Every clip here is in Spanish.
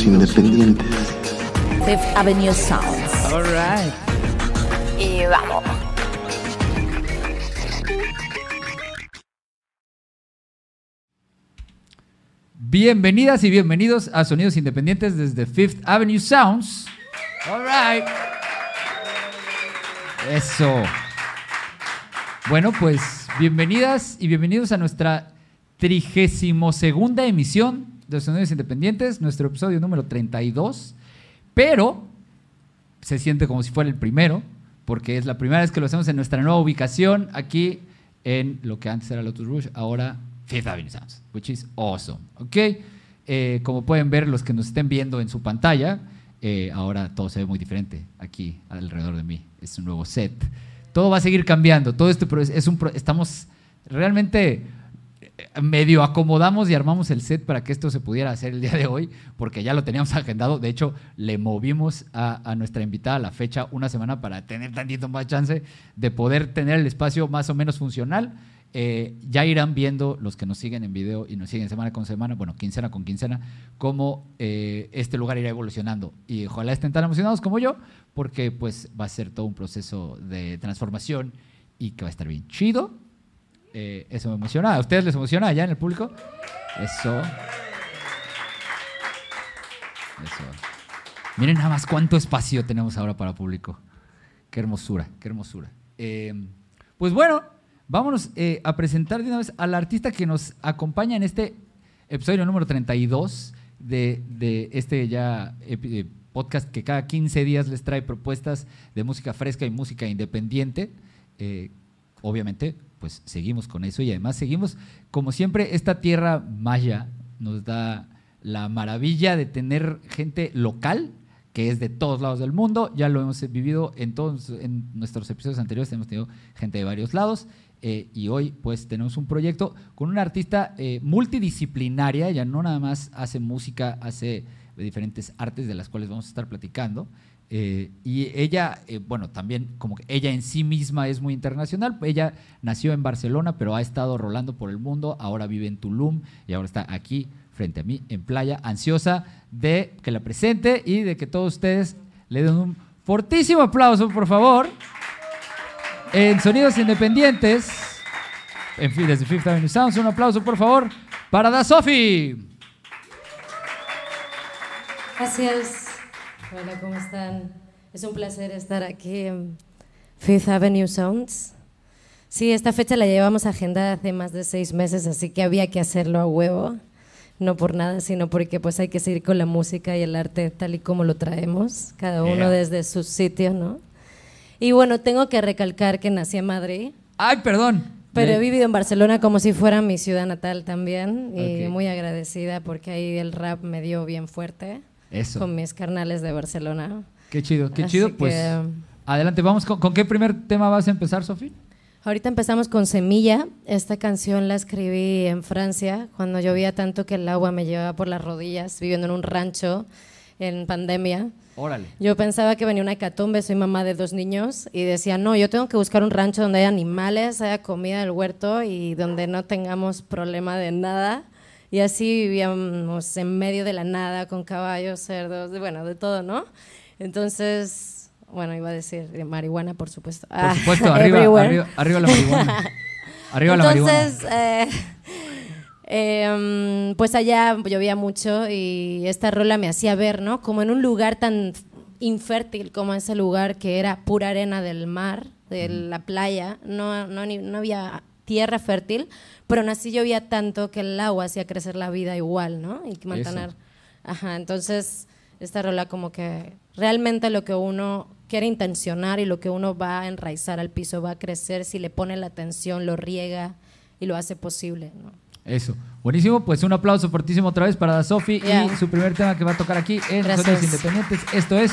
Sonidos independientes. Fifth Avenue Sounds. All right. Y vamos. Bienvenidas y bienvenidos a Sonidos Independientes desde Fifth Avenue Sounds. All right. Eso. Bueno, pues bienvenidas y bienvenidos a nuestra trigésimo segunda emisión de Sonidos Independientes, nuestro episodio número 32. Pero se siente como si fuera el primero, porque es la primera vez que lo hacemos en nuestra nueva ubicación aquí en lo que antes era Lotus Rouge, ahora Fifth Avenue Sounds, which is awesome. ¿Ok? Eh, como pueden ver los que nos estén viendo en su pantalla, eh, ahora todo se ve muy diferente aquí alrededor de mí. Es un nuevo set. Todo va a seguir cambiando. Todo esto es un estamos realmente medio acomodamos y armamos el set para que esto se pudiera hacer el día de hoy, porque ya lo teníamos agendado. De hecho, le movimos a, nuestra invitada la fecha una semana para tener tantito más chance de poder tener el espacio más o menos funcional. Eh, ya irán viendo los que nos siguen en video y nos siguen semana con semana, bueno, quincena con quincena, cómo eh, este lugar irá evolucionando. Y ojalá estén tan emocionados como yo, porque pues va a ser todo un proceso de transformación y que va a estar bien chido. Eh, eso me emociona. ¿A ustedes les emociona allá en el público? Eso. Eso. Miren nada más cuánto espacio tenemos ahora para público. Qué hermosura, qué hermosura. Eh, pues bueno, vámonos eh, a presentar de una vez al artista que nos acompaña en este episodio número 32 de, de este ya podcast que cada 15 días les trae propuestas de música fresca y música independiente. Obviamente, pues seguimos con eso y además seguimos, como siempre, esta tierra maya nos da la maravilla de tener gente local que es de todos lados del mundo. Ya lo hemos vivido en todos en nuestros episodios anteriores, hemos tenido gente de varios lados. eh, y hoy pues tenemos un proyecto con una artista eh, multidisciplinaria, ella no nada más hace música, hace diferentes artes de las cuales vamos a estar platicando. Eh, y ella, eh, bueno, también como que ella en sí misma es muy internacional. Ella nació en Barcelona, pero ha estado rolando por el mundo. Ahora vive en Tulum y ahora está aquí frente a mí en playa, ansiosa de que la presente y de que todos ustedes le den un fortísimo aplauso, por favor. En Sonidos Independientes, en desde Fifth Avenue Sounds, un aplauso, por favor, para Da Sofi. Gracias. Hola, ¿cómo están? Es un placer estar aquí en Fifth Avenue Sounds. Sí, esta fecha la llevamos agendada hace más de seis meses, así que había que hacerlo a huevo. No por nada, sino porque pues hay que seguir con la música y el arte tal y como lo traemos, cada uno Yeah. desde su sitio, ¿no? Y bueno, tengo que recalcar que nací en Madrid, Ay, perdón. pero he vivido en Barcelona como si fuera mi ciudad natal también y Ok. muy agradecida porque ahí el rap me dio bien fuerte Eso. con mis carnales de Barcelona. Qué chido, qué Así chido. Pues que- adelante, vamos con, ¿con qué primer tema vas a empezar, Sofi? Ahorita empezamos con Semilla. Esta canción la escribí en Francia cuando llovía tanto que el agua me llevaba por las rodillas viviendo en un rancho en pandemia. Órale. Yo pensaba que venía una hecatombe, soy mamá de dos niños, y decía, no, yo tengo que buscar un rancho donde haya animales, haya comida del huerto y donde no tengamos problema de nada. Y así vivíamos en medio de la nada, con caballos, cerdos, de- bueno, de todo, ¿no? Entonces, bueno, iba a decir de marihuana, por supuesto. Por supuesto, arriba, everywhere. arriba, arriba la marihuana. Arriba la marihuana. Entonces, eh, em, pues allá llovía mucho y esta rola me hacía ver, ¿no? Como en un lugar tan infértil como ese lugar que era pura arena del mar, de la playa, no, no, ni- no había tierra fértil, pero aún así llovía tanto que el agua hacía crecer la vida igual, ¿no? Y mantener... Ajá, entonces esta rola como que realmente lo que uno quiere intencionar y lo que uno va a enraizar al piso va a crecer si le pone la atención, lo riega y lo hace posible, ¿no? Eso. Buenísimo. Pues un aplauso fortísimo otra vez para Sofi y Yeah. su primer tema que va a tocar aquí en. Sonidos Independientes. Esto es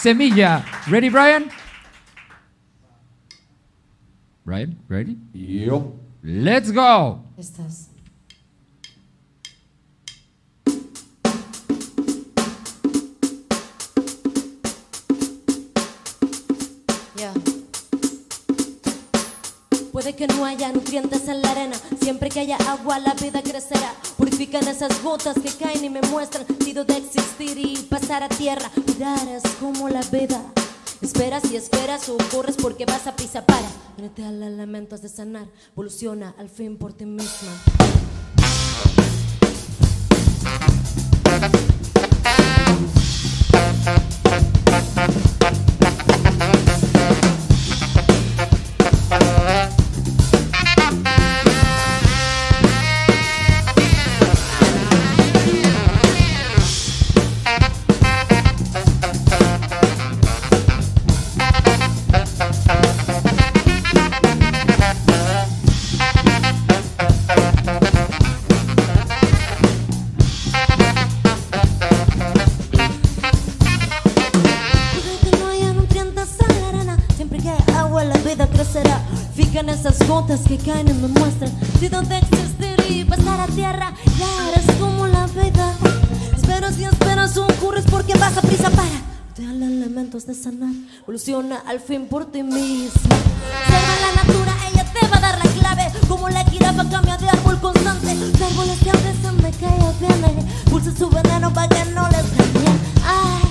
Semilla. ¿Ready, Brian? Brian, ¿ready? Yo. Let's go. Estás. Ya. Puede que no haya nutrientes en la arena, siempre que haya agua la vida crecerá. Purifican esas gotas que caen y me muestran sentido de existir y pasar a tierra. Mirar es como la vida. Esperas y esperas ocurres porque vas a prisa para. Únete al elemento has de sanar, evoluciona al fin por ti misma. Tierra. Eres como la vida. Esperas y esperas ocurres porque vas a prisa para. Te dan elementos de sanar, evoluciona al fin por ti misma. Observa la natura, ella te va a dar la clave. Como la jirafa cambia de árbol constante. Los árboles se abren de que. Pulsa su veneno para que no les dañe. Ay,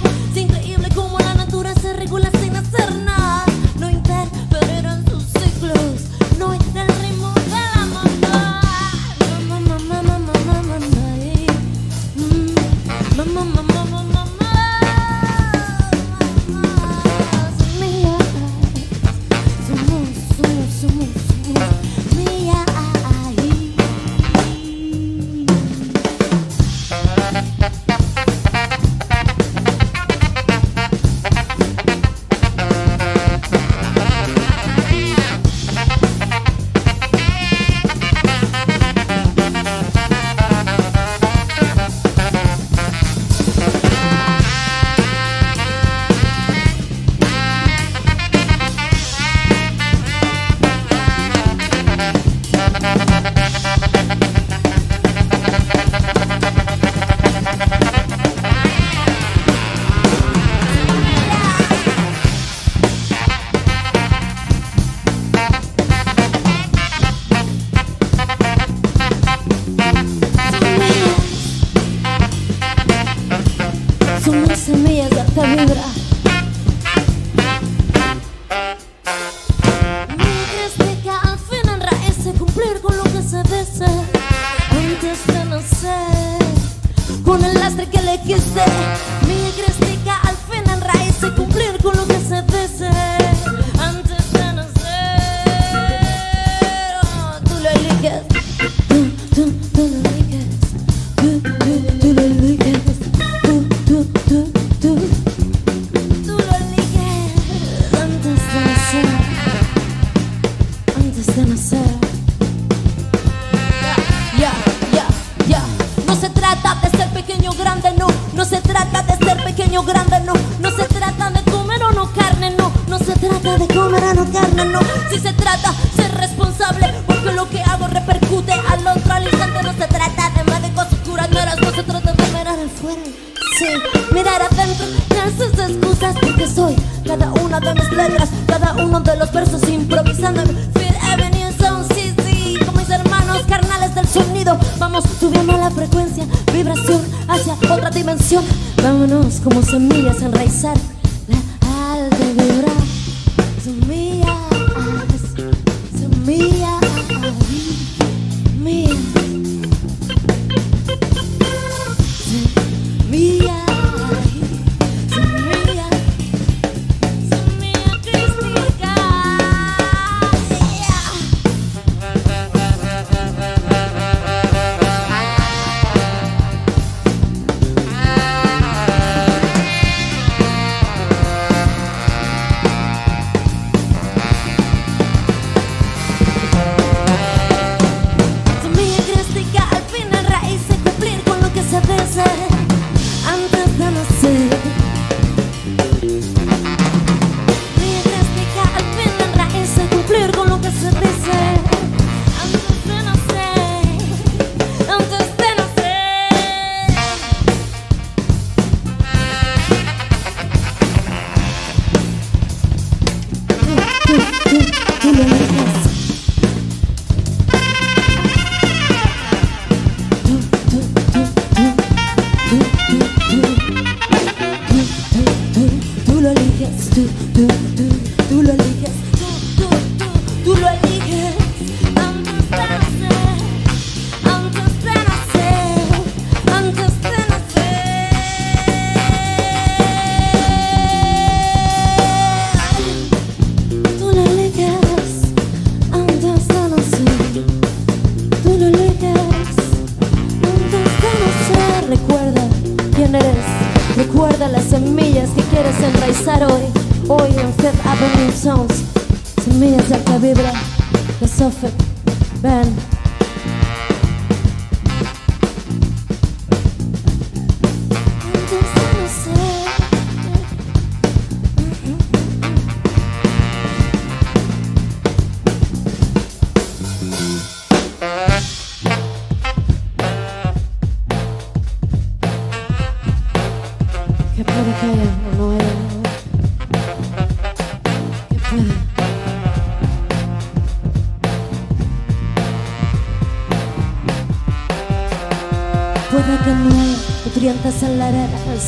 antes de nacer. Ya, ya, ya. No se trata de ser pequeño grande, no. No se trata de ser pequeño grande, no. No se trata de comer o no carne, no. No se trata de comer o no carne, no. Si se trata ser responsable, porque lo que hago repercute al otro al instante. No se trata de médicos curanderos, no se trata de mirar afuera. Sí, mirar adentro, esas excusas porque soy cada una de mis letras, cada uno de los versos improvisando. Carnales del sonido. Vamos subiendo la frecuencia, vibración hacia otra dimensión. Vámonos como semillas a enraizar la alta vibra.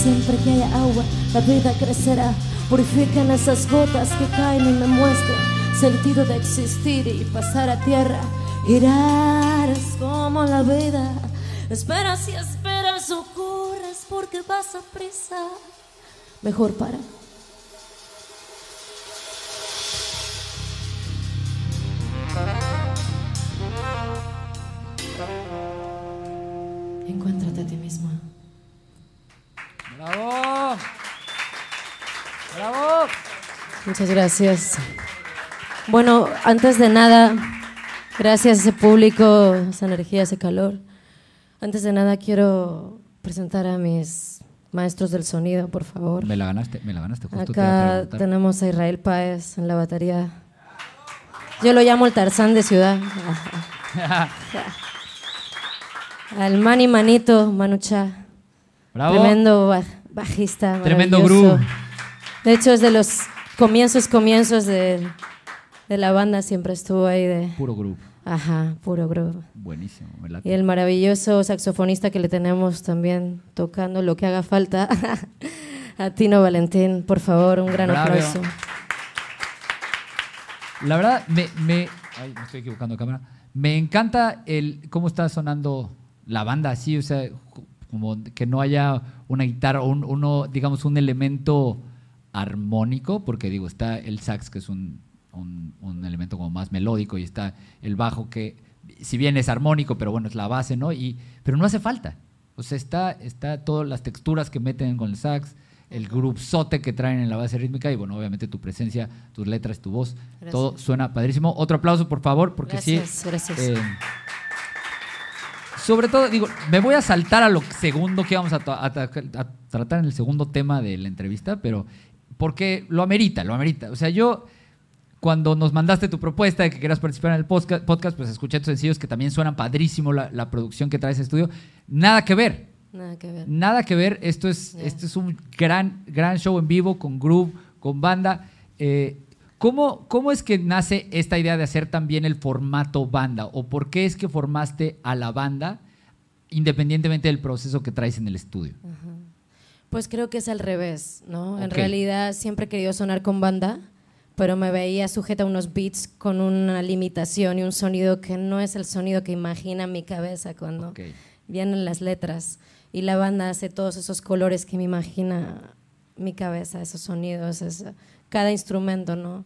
Siempre que haya agua, la vida crecerá. Purifican esas gotas que caen y me muestran sentido de existir y pasar a tierra. Girar es como la vida. Esperas y esperas, ocurres porque vas a prisa. Mejor para. Muchas gracias. Bueno, antes de nada, gracias a ese público, esa energía, ese calor. Antes de nada quiero presentar a mis maestros del sonido, por favor. Me la ganaste, me la ganaste. Justo Acá tenemos a Israel Páez en la batería. Yo lo llamo el Tarzán de ciudad. Al Mani Manito, Manucha. ¡Bravo! Tremendo ba- bajista. Tremendo groove. De hecho, es de los comienzos, comienzos de, de la banda. Siempre estuvo ahí de. Puro groove. Ajá, puro groove. Buenísimo. late. Y el maravilloso saxofonista que le tenemos también tocando lo que haga falta. A Tino Valentín, por favor, un gran Bravo. aplauso. La verdad, me, me, ay, me estoy equivocando de cámara. Me encanta el cómo está sonando la banda así, o sea, como que no haya una guitarra, un, uno, digamos, un elemento armónico, porque digo, está el sax que es un, un- un elemento como más melódico y está el bajo que, si bien es armónico, pero bueno, es la base, ¿no? Y, pero no hace falta. O sea, está, está todas las texturas que meten con el sax, el grupsote que traen en la base rítmica y bueno, obviamente tu presencia, tus letras, tu voz, Gracias. todo suena padrísimo. Otro aplauso, por favor, porque Gracias, sí. gracias. eh, sobre todo, digo, me voy a saltar a lo segundo que vamos a tratar en el segundo tema de la entrevista, pero porque lo amerita, lo amerita. O sea, yo cuando nos mandaste tu propuesta de que quieras participar en el podcast, podcast pues escuché tus sencillos que también suenan padrísimo la, la producción que trae ese estudio. Nada que ver, Nada que ver. Nada que ver, esto es, esto es un gran, gran show en vivo, con groove, con banda. Eh, ¿cómo, ¿Cómo es que nace esta idea de hacer también el formato banda? ¿O por qué es que formaste a la banda independientemente del proceso que traes en el estudio? Pues creo que es al revés, ¿no? En realidad siempre he querido sonar con banda, pero me veía sujeta a unos beats con una limitación y un sonido que no es el sonido que imagina mi cabeza cuando vienen las letras. Y la banda hace todos esos colores que me imagina mi cabeza, esos sonidos, esa- cada instrumento, ¿no?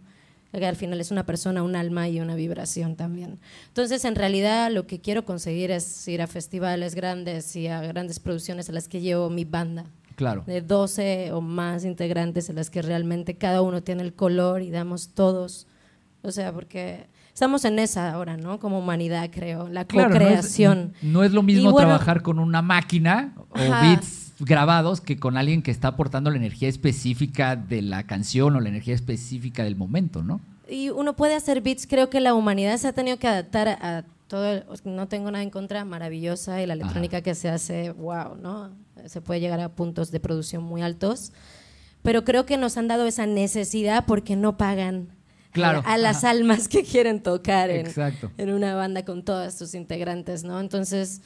Que al final es una persona, un alma y una vibración también. Entonces, en realidad, lo que quiero conseguir es ir a festivales grandes y a grandes producciones a las que llevo mi banda Claro. de 12 o más integrantes en las que realmente cada uno tiene el color y damos todos. O sea, porque estamos en esa ahora, ¿no? Como humanidad, creo, la Claro, no es- co-creación. No, es lo mismo bueno- trabajar con una máquina o Ajá. beats grabados que con alguien que está aportando la energía específica de la canción o la energía específica del momento, ¿no? Y uno puede hacer beats, creo que la humanidad se ha tenido que adaptar a todo, no tengo nada en contra, maravillosa, y la electrónica que se hace, wow, ¿no? Se puede llegar a puntos de producción muy altos, pero creo que nos han dado esa necesidad porque no pagan Claro, a, a las ajá. almas que quieren tocar en, en una banda con todos sus integrantes, ¿no? Entonces,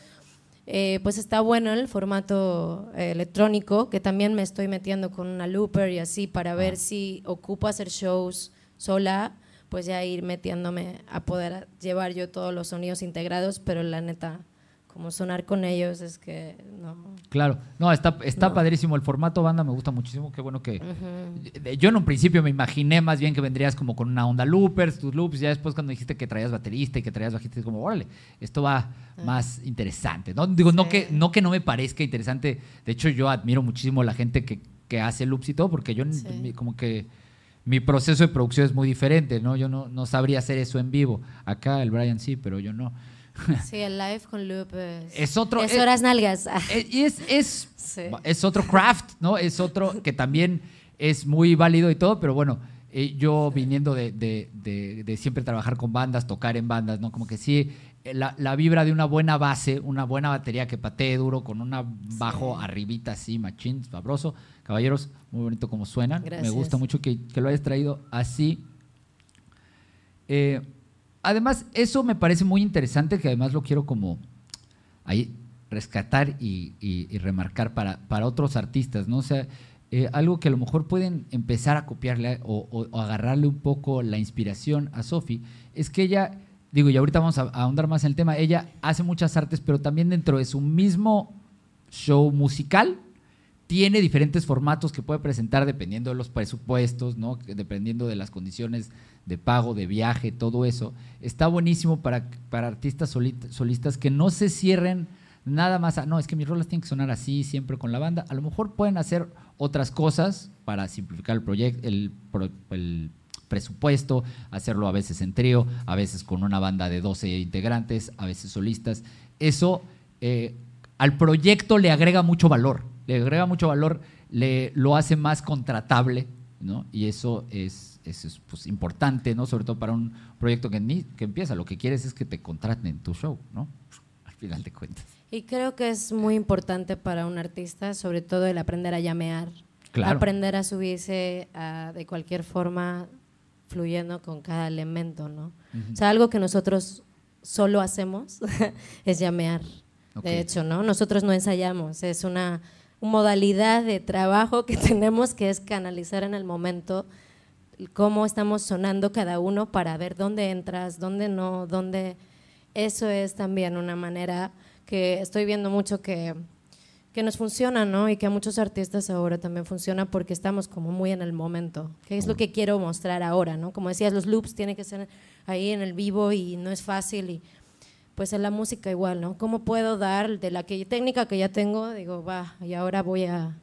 eh, pues está bueno el formato eh, electrónico, que también me estoy metiendo con una looper y así para ver si ocupo hacer shows sola, pues ya ir metiéndome a poder llevar yo todos los sonidos integrados, pero la neta, como sonar con ellos es que no. Claro, no, está, está No. padrísimo. El formato banda me gusta muchísimo. Qué bueno que. Yo en un principio me imaginé más bien que vendrías como con una onda loopers, tus loops. Ya después, cuando dijiste que traías baterista y que traías bajista, es como, órale, esto va más interesante. ¿no? Digo, no, que, no que no me parezca interesante. De hecho, yo admiro muchísimo a la gente que, que hace loops y todo, porque yo, Sí. como que. Mi proceso de producción es muy diferente, ¿no? Yo no, no sabría hacer eso en vivo. Acá el Brian sí, pero yo no. Sí, el live con loop es, Es otro- Es es- horas nalgas. Eh, y es, es, Sí. es otro craft, ¿no? Es otro que también es muy válido y todo, pero bueno, eh, yo viniendo de, de- de- de siempre trabajar con bandas, tocar en bandas, ¿no? Como que sí, eh, la, la vibra de una buena base, una buena batería que patee duro, con una bajo arribita así, machín, sabroso. Caballeros, muy bonito como suenan. Me Gracias. gusta mucho que, que lo hayas traído así. Eh, además, eso me parece muy interesante, que además lo quiero como ahí rescatar y, y- y remarcar para, para otros artistas, ¿no? O sea, eh, algo que a lo mejor pueden empezar a copiarle o, o- o agarrarle un poco la inspiración a Sofi, es que ella, digo, y ahorita vamos a, a ahondar más en el tema, ella hace muchas artes, pero también dentro de su mismo show musical, tiene diferentes formatos que puede presentar dependiendo de los presupuestos, ¿no? Dependiendo de las condiciones de pago, de viaje, todo eso. Está buenísimo para, para artistas solistas que no se cierren nada más a, no, es que mis rolas tienen que sonar así siempre con la banda. A lo mejor pueden hacer otras cosas para simplificar el proyecto, el, el presupuesto, hacerlo a veces en trío, a veces con una banda de 12 integrantes, a veces solistas. Eso eh, al proyecto le agrega mucho valor, le agrega mucho valor, le, lo hace más contratable, ¿no? Y eso es, eso es pues, importante, ¿no? Sobre todo para un proyecto que, ni, que empieza. Lo que quieres es que te contraten en tu show, ¿no? Al final de cuentas. Y creo que es muy importante para un artista, sobre todo el aprender a llamear, Claro. aprender a subirse a- de cualquier forma fluyendo con cada elemento, ¿no? O sea, algo que nosotros solo hacemos es llamear. De hecho, ¿no? Nosotros no ensayamos, es una modalidad de trabajo que tenemos que es canalizar en el momento cómo estamos sonando cada uno para ver dónde entras, dónde no, dónde... Eso es también una manera que estoy viendo mucho que, que nos funciona, ¿no? Y que a muchos artistas ahora también funciona porque estamos como muy en el momento. ¿Qué es lo que quiero mostrar ahora, no? Como decías, los loops tienen que ser ahí en el vivo y no es fácil y pues en la música igual, ¿no? ¿Cómo puedo dar de la que, técnica que ya tengo? Digo, va, y ahora voy a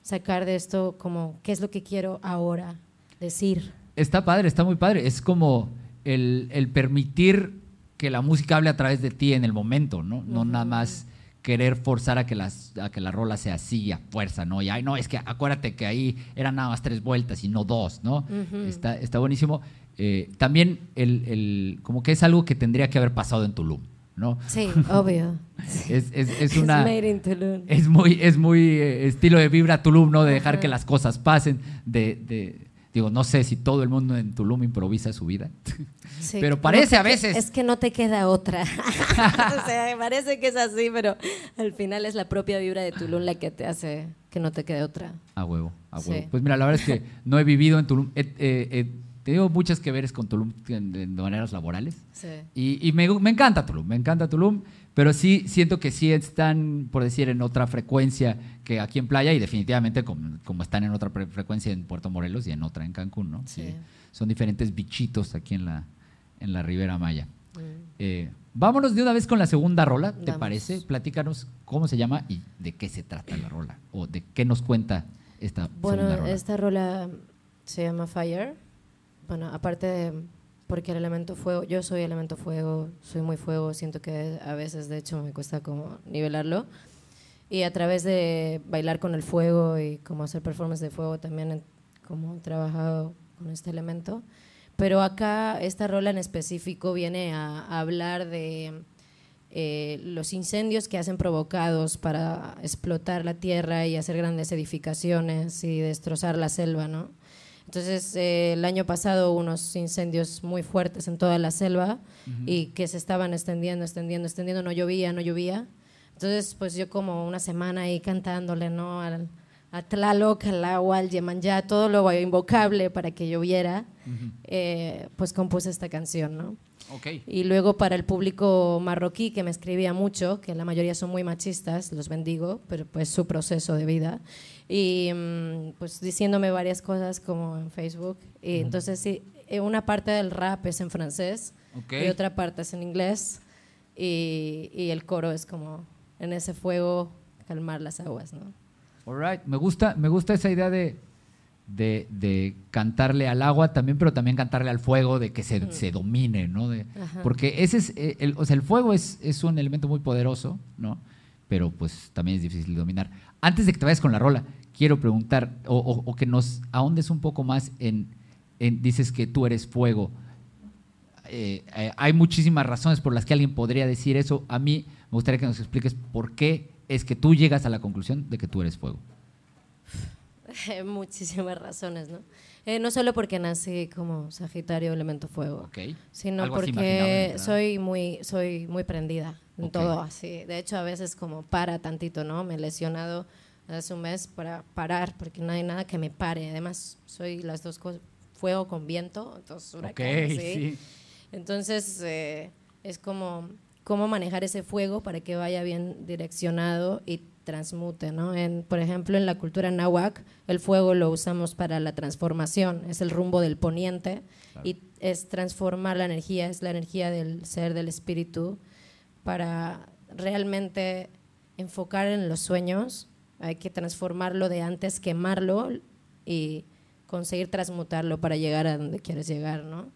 sacar de esto como qué es lo que quiero ahora decir. Está padre, está muy padre. Es como el, el permitir que la música hable a través de ti en el momento, ¿no? No nada más querer forzar a que, las, a que la rola sea así a fuerza, ¿no? Y ay, no, es que acuérdate que ahí eran nada más tres vueltas y no dos, ¿no? está, está buenísimo. Eh, también el, el- como que es algo que tendría que haber pasado en Tulum, ¿no? Sí, obvio. Es, es- es una... made in Tulum. Es muy, es muy eh, estilo de vibra Tulum, ¿no? De dejar que las cosas pasen. De, de- digo, no sé si todo el mundo en Tulum improvisa su vida. Sí, Pero parece a veces. Es que no te queda otra. o sea, parece que es así, pero al final es la propia vibra de Tulum la que te hace que no te quede otra. A huevo, a huevo. Sí. Pues mira, la verdad es que no he vivido en Tulum. He, he tenido muchas que veres con Tulum de maneras laborales. Sí. Y, y me, me encanta Tulum, me encanta Tulum, pero sí siento que sí están, por decir, en otra frecuencia que aquí en Playa y definitivamente como, como están en otra frecuencia en Puerto Morelos y en otra en Cancún, ¿no? Sí. son diferentes bichitos aquí en la, en la Ribera Maya. Mm. Eh, vámonos de una vez con la segunda rola, ¿te Vamos. parece? Platícanos cómo se llama y de qué se trata la rola o de qué nos cuenta esta Bueno, segunda rola. esta rola se llama Fire. Bueno, aparte de porque el elemento fuego, yo soy elemento fuego, soy muy fuego, siento que a veces de hecho me cuesta como nivelarlo. Y a través de bailar con el fuego y como hacer performance de fuego también he como he trabajado con este elemento. Pero acá esta rola en específico viene a, hablar de eh, los incendios que hacen provocados para explotar la tierra y hacer grandes edificaciones y destrozar la selva, ¿no? Entonces, eh, el año pasado hubo unos incendios muy fuertes en toda la selva y que se estaban extendiendo, extendiendo, extendiendo, no llovía, no llovía, Entonces, pues yo como una semana ahí cantándole, ¿no? Al, a Tlaloc, al agua, al Yemanjá, todo lo invocable para que lloviera, eh, pues compuse esta canción, ¿no? Ok. Y luego para el público marroquí, que me escribía mucho, que la mayoría son muy machistas, los bendigo, pero pues su proceso de vida. Y mm, pues diciéndome varias cosas como en Facebook. Y entonces sí, eh, una parte del rap es en francés y otra parte es en inglés. Y, y el coro es como en ese fuego calmar las aguas, ¿no? Alright. Me gusta, me gusta esa idea de, de, de cantarle al agua también, pero también cantarle al fuego, de que se, se domine, ¿no? De- porque ese es, eh, el, o sea, el fuego es, es un elemento muy poderoso, ¿no? Pero pues también es difícil de dominar. Antes de que te vayas con la rola, quiero preguntar, o, o- o que nos ahondes un poco más en, en- dices que tú eres fuego. Eh, eh, hay muchísimas razones por las que alguien podría decir eso. A mí me gustaría que nos expliques por qué es que tú llegas a la conclusión de que tú eres fuego. Muchísimas razones, ¿no? Eh, no solo porque nací como Sagitario, elemento fuego, sino Algo porque soy muy, soy muy prendida en todo así. De hecho, a veces como para tantito, ¿no? Me he lesionado hace un mes para parar, porque no hay nada que me pare. Además, soy las dos cosas, fuego con viento, entonces huracán, ¿sí? sí. Entonces, eh, es como cómo manejar ese fuego para que vaya bien direccionado y transmute, ¿no? En, por ejemplo, en la cultura náhuatl, el fuego lo usamos para la transformación, es el rumbo del poniente y es transformar la energía, es la energía del ser, del espíritu, para realmente enfocar en los sueños, hay que transformarlo de antes, quemarlo y conseguir transmutarlo para llegar a donde quieres llegar, ¿no?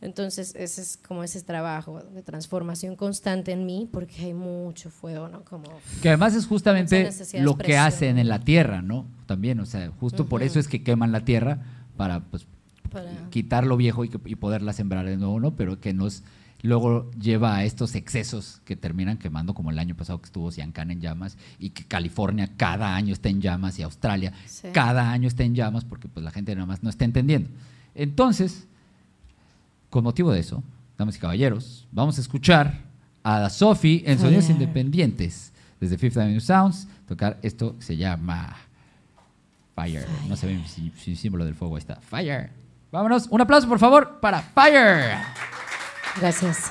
Entonces, ese es como ese trabajo de transformación constante en mí, porque hay mucho fuego, ¿no? Como Que además es justamente lo que hacen en la tierra, ¿no? También, o sea, justo por eso es que queman la tierra para pues, para... quitar lo viejo y, y poderla sembrar de nuevo, ¿no? Pero que nos luego lleva a estos excesos que terminan quemando, como el año pasado que estuvo Siancán en llamas y que California cada año está en llamas y Australia Sí. cada año está en llamas porque pues la gente nada más no está entendiendo. Entonces, con motivo de eso, damas y caballeros, vamos a escuchar a Sophie en Sonidos. Independientes desde Fifth Avenue Sounds tocar esto que se llama Fire. No se ve si, si símbolo del fuego ahí está. Fire. Vámonos. Un aplauso, por favor, para Fire. Gracias.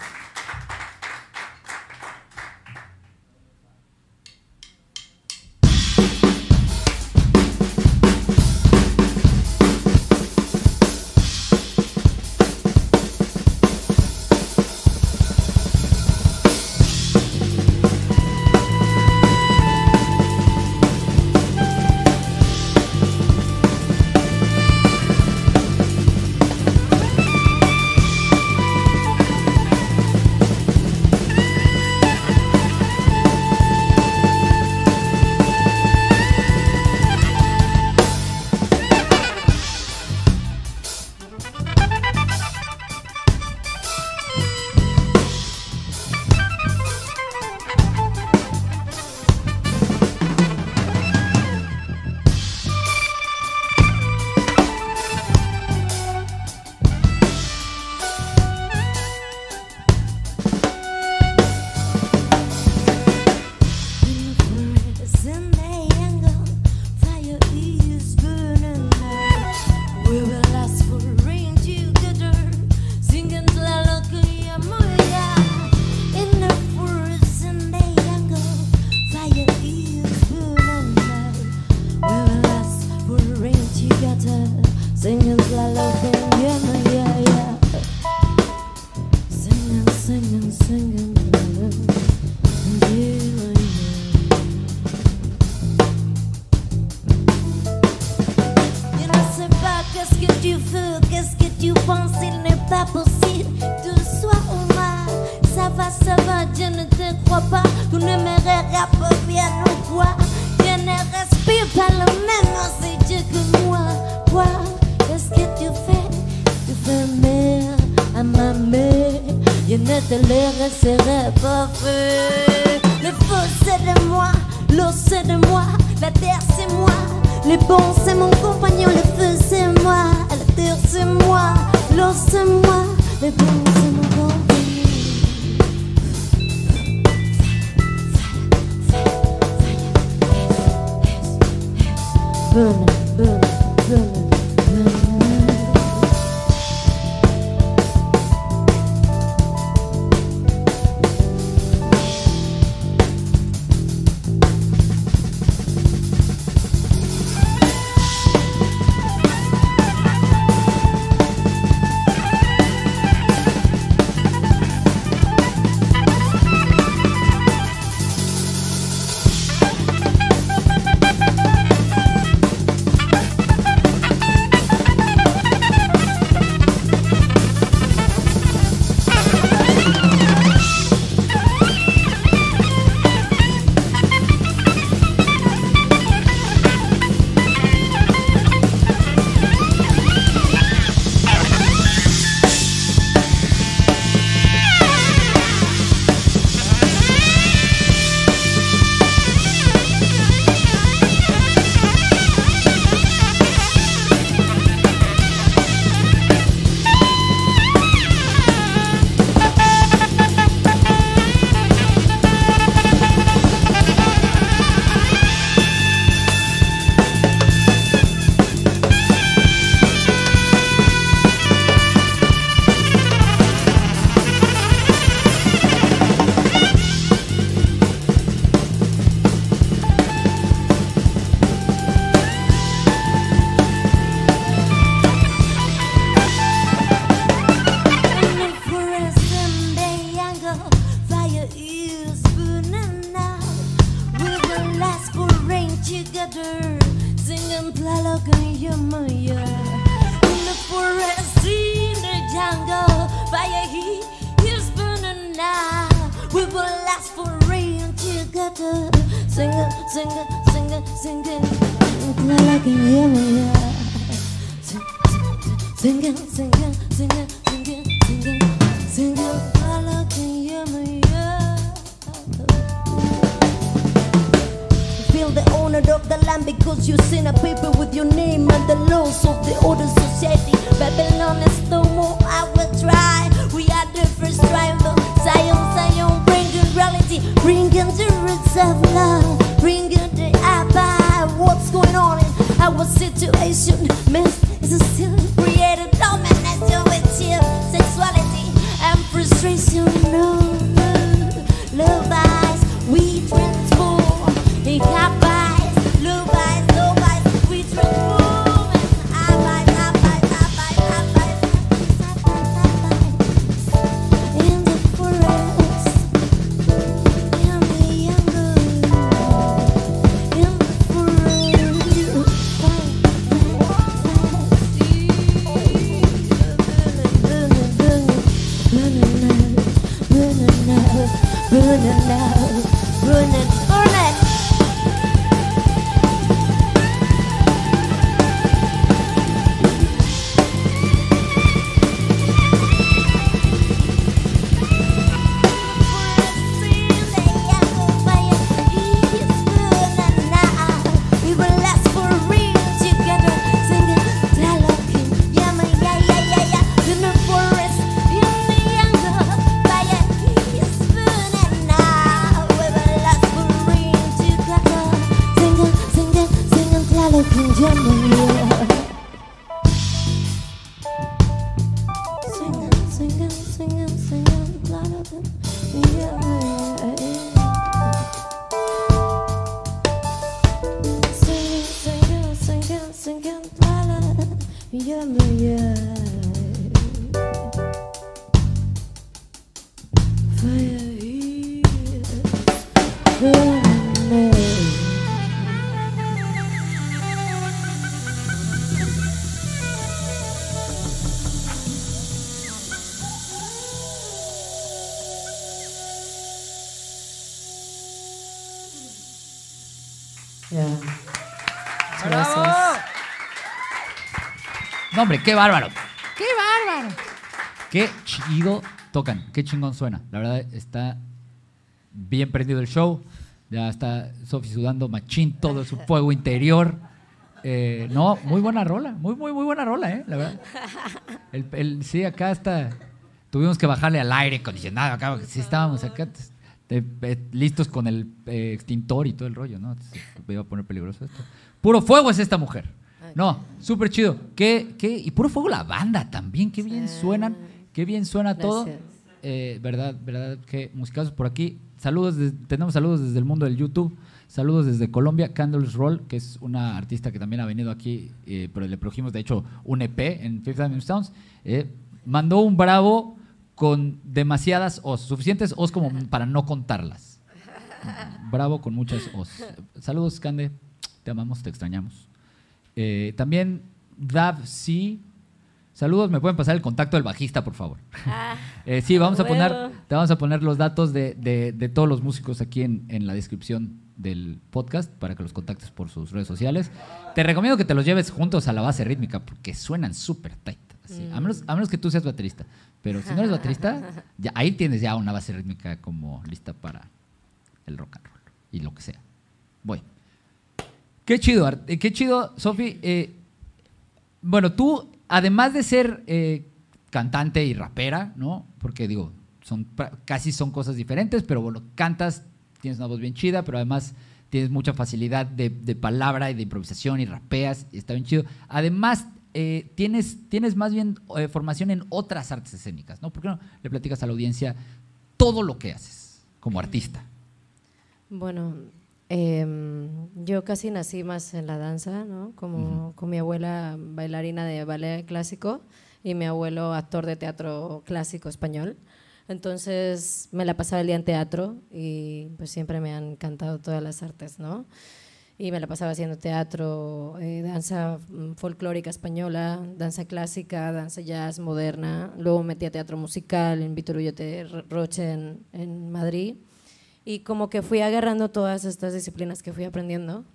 Hombre, qué bárbaro. ¡Qué bárbaro! Qué chido tocan, qué chingón suena. La verdad está bien prendido el show. Ya está Sofi sudando machín todo su fuego interior. Eh, no, muy buena rola, muy, muy, muy buena rola, eh, la verdad. El, sí, acá está. Tuvimos que bajarle al aire acondicionado, acá, sí estábamos acá eh, listos con el eh, extintor y todo el rollo, ¿no? Me iba a poner peligroso esto. Puro fuego es esta mujer. No, súper chido. ¿Qué, qué? Y puro fuego la banda también. Qué bien Sí. suenan. Qué bien suena todo. Eh, verdad, verdad, que musicazos por aquí. Saludos, tenemos saludos desde el mundo del YouTube. Saludos desde Colombia, Candles Roll, que es una artista que también ha venido aquí, eh, pero le produjimos, de hecho, un EP en Fifth Avenue Sounds. Eh, mandó un bravo con demasiadas os, suficientes os como para no contarlas. Bravo con muchas os. Saludos, Cande. Te amamos, te extrañamos. Eh, también Dav C. Saludos, ¿me pueden pasar el contacto del bajista, por favor? Eh, sí, vamos a poner, te vamos a poner los datos de, de- de todos los músicos aquí en, en la descripción del podcast para que los contactes por sus redes sociales. Te recomiendo que te los lleves juntos a la base rítmica porque suenan súper tight. así. A, menos, a menos que tú seas baterista. Pero si no eres baterista, ya, ahí tienes ya una base rítmica como lista para el rock and roll y lo que sea. Voy. Qué chido, eh, qué chido, Sofi. Eh, bueno, tú, además de ser eh, cantante y rapera, ¿no? Porque digo, son casi son cosas diferentes, pero bueno, cantas, tienes una voz bien chida, pero además tienes mucha facilidad de, palabra y de improvisación y rapeas, y está bien chido. Además, eh, tienes, tienes más bien formación en otras artes escénicas, ¿no? ¿Por qué no le platicas a la audiencia todo lo que haces como artista? Bueno, em, yo casi nací más en la danza, ¿no? Como con mi abuela bailarina de ballet clásico y mi abuelo actor de teatro clásico español. Entonces me la pasaba el día en teatro y pues siempre me han encantado todas las artes, ¿no? Y me la pasaba haciendo teatro, eh, danza mm, folclórica española, danza clásica, danza jazz moderna. Luego metí a teatro musical en Víctor Ullote Roche en, en Madrid. Y como que fui agarrando todas estas disciplinas que fui aprendiendo.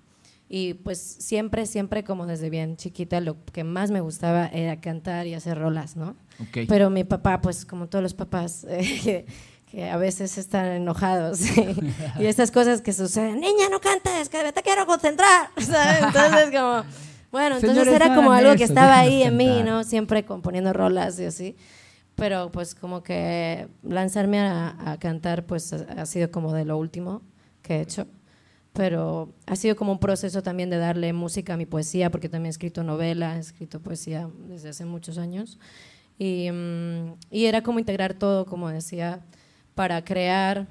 Y pues siempre, siempre como desde bien chiquita, lo que más me gustaba era cantar y hacer rolas, ¿no? Ok. Pero mi papá, pues como todos los papás, eh, que, que a veces están enojados y estas cosas que suceden, niña, no cantes, que te quiero concentrar, ¿sabes? Entonces como, bueno, entonces Señores, era como algo que eso, estaba ahí en mí. ¿no? Siempre componiendo rolas y así. Pero pues como que lanzarme a, a cantar pues ha, ha sido como de lo último que he hecho. Pero ha sido como un proceso también de darle música a mi poesía, porque también he escrito novela, he escrito poesía desde hace muchos años. Y, mm, y era como integrar todo, como decía, para crear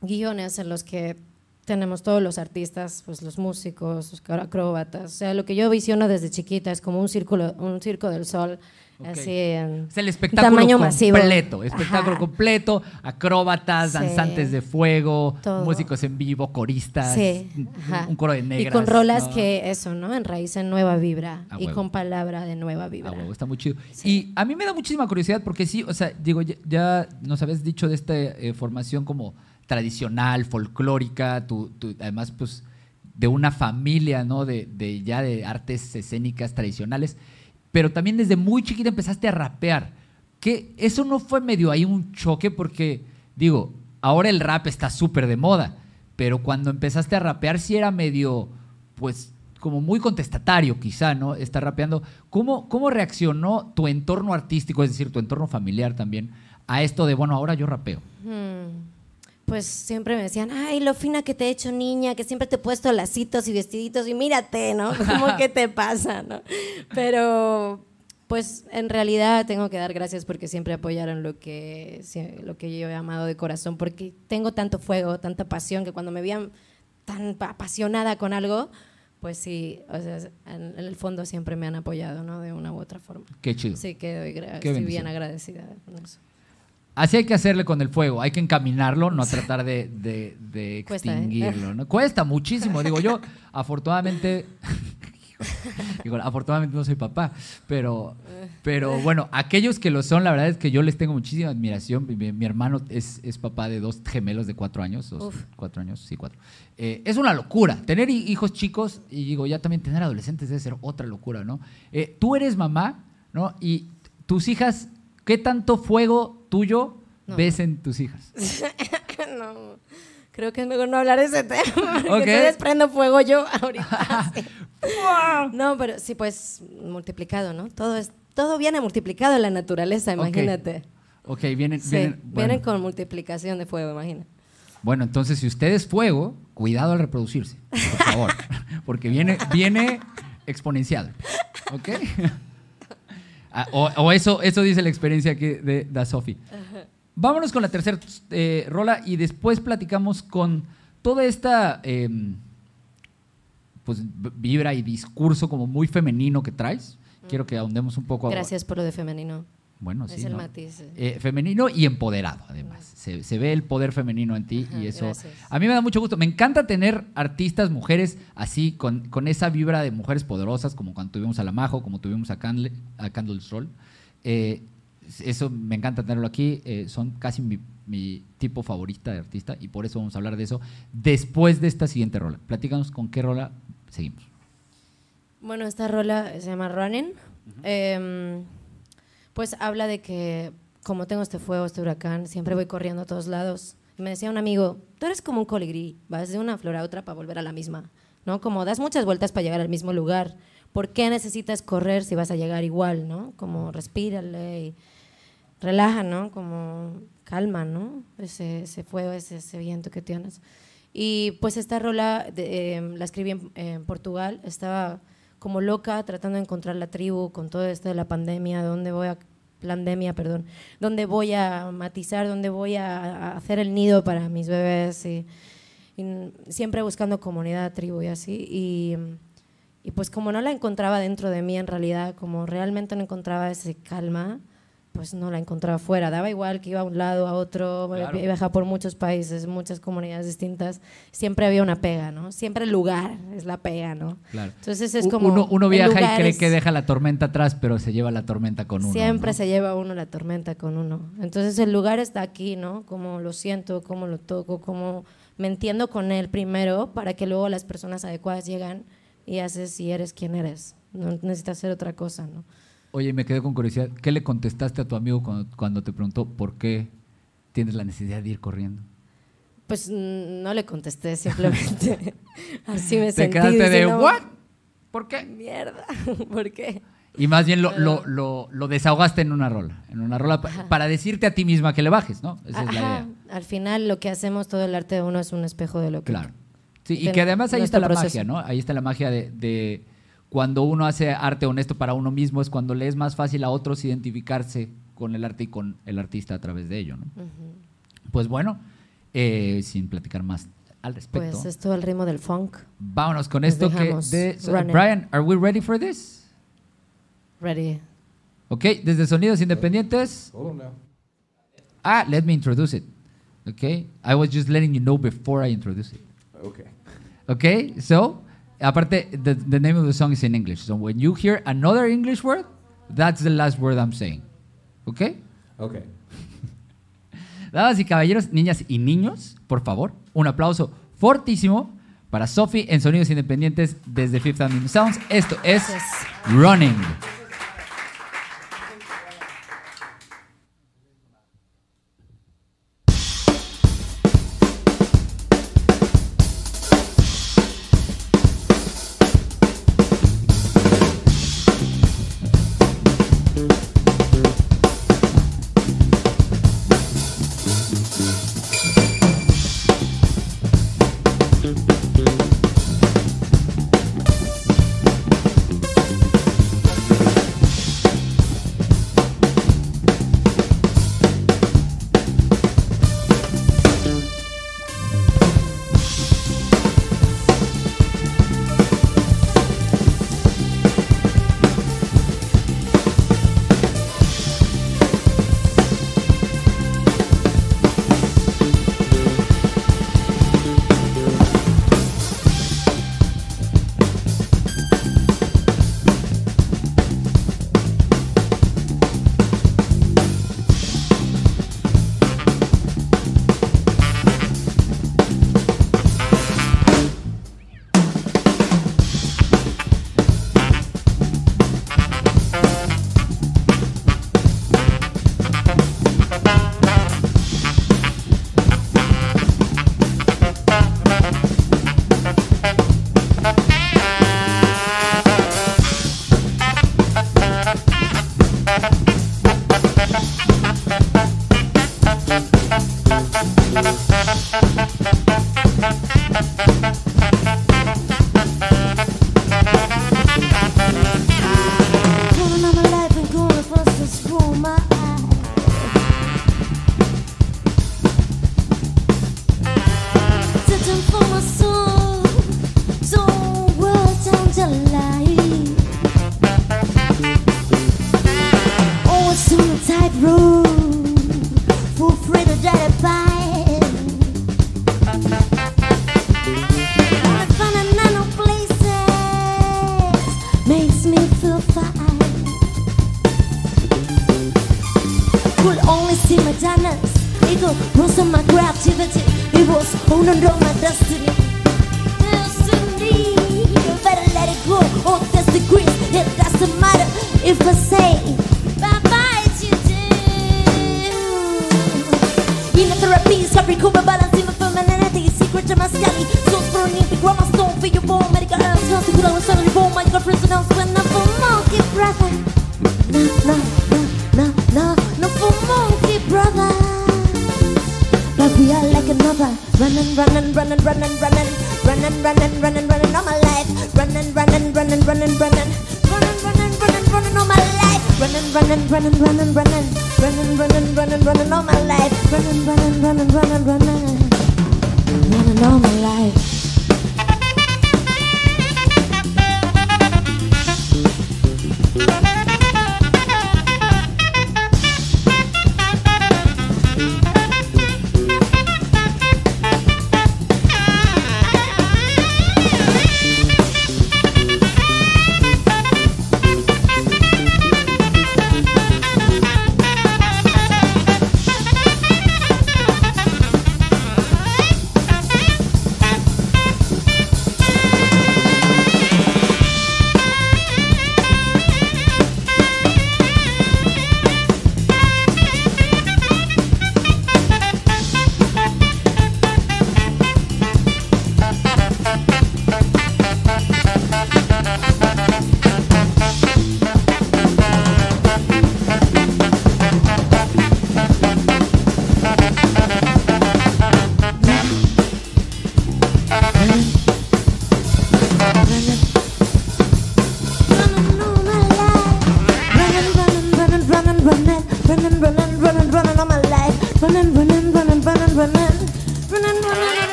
guiones en los que tenemos todos los artistas, pues los músicos, los acróbatas. O sea, lo que yo visiono desde chiquita es como un círculo, un circo del sol, Así en Es el espectáculo tamaño masivo. completo, espectáculo Ajá. completo, acróbatas, Sí. danzantes de fuego, Todo. músicos en vivo, coristas, Sí, un, coro de negras. Y con rolas ¿no? que eso, ¿no? Enraízan nueva vibra y con palabra de nueva vibra. Ah, huevo, está muy chido. Sí. Y a mí me da muchísima curiosidad porque sí, o sea, digo, ya, ya nos habías dicho de esta eh, formación como tradicional, folclórica, tú, tú, además, pues, de una familia, ¿no? De, de ya de artes escénicas tradicionales, pero también desde muy chiquita empezaste a rapear. Que eso no fue medio ahí un choque porque, digo, ahora el rap está súper de moda, pero cuando empezaste a rapear sí era medio, pues, como muy contestatario quizá, ¿no? Está rapeando. ¿Cómo, ¿Cómo reaccionó tu entorno artístico, es decir, tu entorno familiar también, a esto de, bueno, ahora yo rapeo? Hmm. Pues siempre me decían, ay, lo fina que te he hecho niña, que siempre te he puesto lacitos y vestiditos y mírate, ¿no? ¿Cómo que te pasa, no? Pero, pues en realidad tengo que dar gracias porque siempre apoyaron lo que, lo que yo he amado de corazón, porque tengo tanto fuego, tanta pasión, que cuando me veían tan apasionada con algo, pues sí, o sea, en, el fondo siempre me han apoyado, ¿no? De una u otra forma. Qué chido. Sí, que doy gra- Qué estoy bendición. bien agradecida con eso. Así hay que hacerle con el fuego, hay que encaminarlo, no tratar de, de- de Cuesta, ¿eh? extinguirlo. ¿no? Cuesta muchísimo, digo yo, afortunadamente, digo, afortunadamente no soy papá, pero, pero bueno, aquellos que lo son, la verdad es que yo les tengo muchísima admiración. Mi, mi hermano es, es papá de dos gemelos de cuatro años, dos- cuatro años, sí, cuatro. Eh, es una locura, tener hi- hijos chicos y digo, ya también tener adolescentes debe ser otra locura, ¿no? Eh, tú eres mamá, ¿no? Y tus hijas, ¿qué tanto fuego tuyo No. ves en tus hijas? no, creo que es mejor no hablar de ese tema, porque desprendo fuego yo ahorita. no, pero sí, pues multiplicado, ¿no? Todo es todo viene multiplicado en la naturaleza, imagínate. Ok, vienen, Sí, vienen, bueno. vienen con multiplicación de fuego, imagina. Bueno, entonces si usted es fuego, cuidado al reproducirse, por favor, porque viene, viene exponencial. ¿Ok? Ah, o, o eso, eso dice la experiencia aquí de, da Sofi. Vámonos con la tercera eh, rola y después platicamos con toda esta eh, pues, vibra y discurso como muy femenino que traes. Quiero que ahondemos un poco. Gracias por lo de femenino. Bueno, Es sí. el ¿no? matiz, eh. Eh, femenino y empoderado, además. Se, se ve el poder femenino en ti y eso. gracias. A mí me da mucho gusto. Me encanta tener artistas, mujeres así, con, con esa vibra de mujeres poderosas, como cuando tuvimos a La Majo, como tuvimos a, Candle, a Candles Roll. Eh, eso me encanta tenerlo aquí. eh, son casi mi, mi tipo favorita de artista y por eso vamos a hablar de eso después de esta siguiente rola. Platícanos con qué rola seguimos. Bueno, esta rola se llama Running. Pues habla de que como tengo este fuego, este huracán, siempre voy corriendo a todos lados. Me decía un amigo, tú eres como un colibrí, vas de una flor a otra para volver a la misma, ¿no? Como das muchas vueltas para llegar al mismo lugar. ¿Por qué necesitas correr si vas a llegar igual, ¿no? Como respírale y relaja, ¿no? Como calma, ¿no? Ese, fuego, ese, viento que tienes. Y pues esta rola eh, la escribí en Portugal, estaba como loca tratando de encontrar la tribu con todo esto de la pandemia, dónde voy a pandemia, perdón, dónde voy a matizar, dónde voy a, hacer el nido para mis bebés y, y siempre buscando comunidad, tribu y así. Y y pues como no la encontraba dentro de mí en realidad, como realmente no encontraba ese calma, pues no la encontraba fuera. Daba igual que iba a un lado, a otro, Claro. viajaba por muchos países, muchas comunidades distintas. Siempre había una pega, ¿no? Siempre el lugar es la pega, ¿no? Claro. Entonces es como... uno, viaja y cree es- que deja la tormenta atrás, pero se lleva la tormenta con uno. Siempre ¿no? se lleva uno la tormenta con uno. Entonces el lugar está aquí, ¿no? Como lo siento, cómo lo toco, cómo me entiendo con él primero para que luego las personas adecuadas llegan y haces y eres quien eres. No necesitas hacer otra cosa, ¿no? Oye, me quedé con curiosidad. ¿Qué le contestaste a tu amigo cuando, cuando te preguntó por qué tienes la necesidad de ir corriendo? Pues mm, no le contesté, simplemente así me Te sentí. quedaste de, ¿what? ¿Por qué? Mierda, ¿por qué? Y más bien lo, lo, lo, lo desahogaste en una rola. En una rola pa- para decirte a ti misma que le bajes, ¿no? Esa es la Ajá, idea. Al final lo que hacemos, todo el arte de uno es un espejo de lo que... Claro. Sí, y que además ahí está la magia. ¿no? Ahí está la magia de, de cuando uno hace arte honesto para uno mismo, es cuando le es más fácil a otros identificarse con el arte y con el artista a través de ello, ¿no? Pues bueno, eh, sin platicar más al respecto, Pues es todo el ritmo del funk. vámonos con Nos esto que... de- so-. Brian, ¿are we ready for this? Ready. Ok, desde Sonidos Independientes. Ah, let me introduce it. Okay, I was just letting you know before I introduce it. Okay. Okay, so aparte, the, the name of the song is in English. So when you hear another English word, that's the last word I'm saying. Okay? Okay. Damas y caballeros, niñas y niños, por favor, un aplauso fortísimo para Sophie en Sonidos Independientes desde Fifth Avenue Sounds. Esto es Gracias. Running. Running Prikuba balancing my femininity Secret to my skelly Source for an epic grammar stone For your bone Medical herbs Healthy good hours your bone My girlfriend's an ounce When not for monkey brother No, no, no, no, no Not for monkey brother But we are like another Running, running, running, running, running Running, running, running, running all my life Running, running, running, running, running running, running, running, running, running, running, running, running all my life, running, running, running, running, running, running all my life.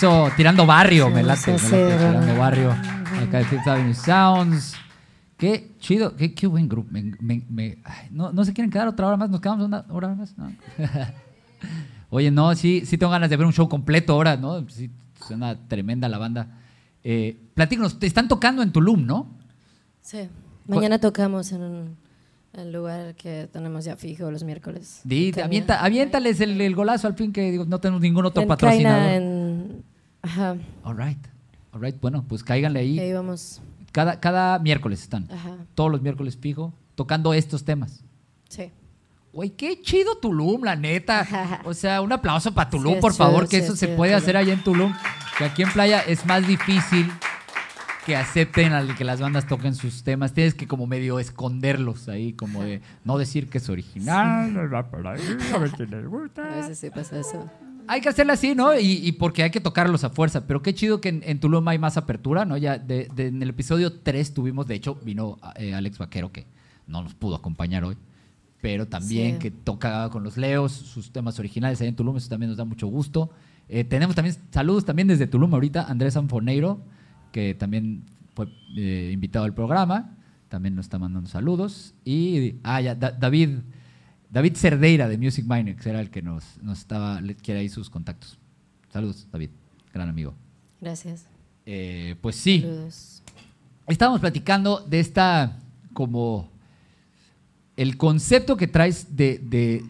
Eso, tirando barrio, Sí, me late, sí, me late, tirando barrio. Acá de Fifth Avenue Sounds. Qué chido, qué, qué buen grupo. Me- me- me- ay, no, no se quieren quedar otra hora más, nos quedamos una hora más. ¿no? Oye, no, sí, sí tengo ganas de ver un show completo ahora, ¿no? Sí, suena tremenda la banda. Eh, platícanos, te están tocando en Tulum, ¿no? Sí. Mañana tocamos en un, El lugar que tenemos ya fijo los miércoles. Di, avienta, aviéntales el, el golazo al fin que digo, no tenemos ningún otro En patrocinador. Caina, en... Ajá, All right. All right. Bueno, pues cáiganle ahí. ahí vamos. Cada, cada miércoles están. Ajá, Todos los miércoles fijo, tocando estos temas. sí. Güey, qué chido Tulum, la neta. O sea, un aplauso para Tulum, Sí, por favor, que sí, eso es se puede hacer allá en Tulum. Que aquí en Playa es más difícil que acepten al que las bandas toquen sus temas. Tienes que como medio esconderlos ahí, como de no decir que es original. A ver si les gusta. A veces sí pasa eso. Hay que hacerlo así, ¿no? Y, y porque hay que tocarlos a fuerza. Pero qué chido que en, en Tulum hay más apertura, ¿no? Ya de- de- en el episodio 3 tuvimos, de hecho, vino eh, Alex Vaquero, que no nos pudo acompañar hoy. Pero también Sí. que toca con los Leos sus temas originales ahí en Tulum. Eso también nos da mucho gusto. Eh, tenemos también saludos también desde Tulum ahorita. Andrés Anfoneiro, que también fue eh, invitado al programa. También nos está mandando saludos. Y, ah, ya, Da- David, David Cerdeira de Music Minex era el que nos, nos estaba, quiere ahí sus contactos. Saludos, David, gran amigo. Gracias. Eh, pues sí, Saludos. estábamos platicando de esta, como, el concepto que traes de, de,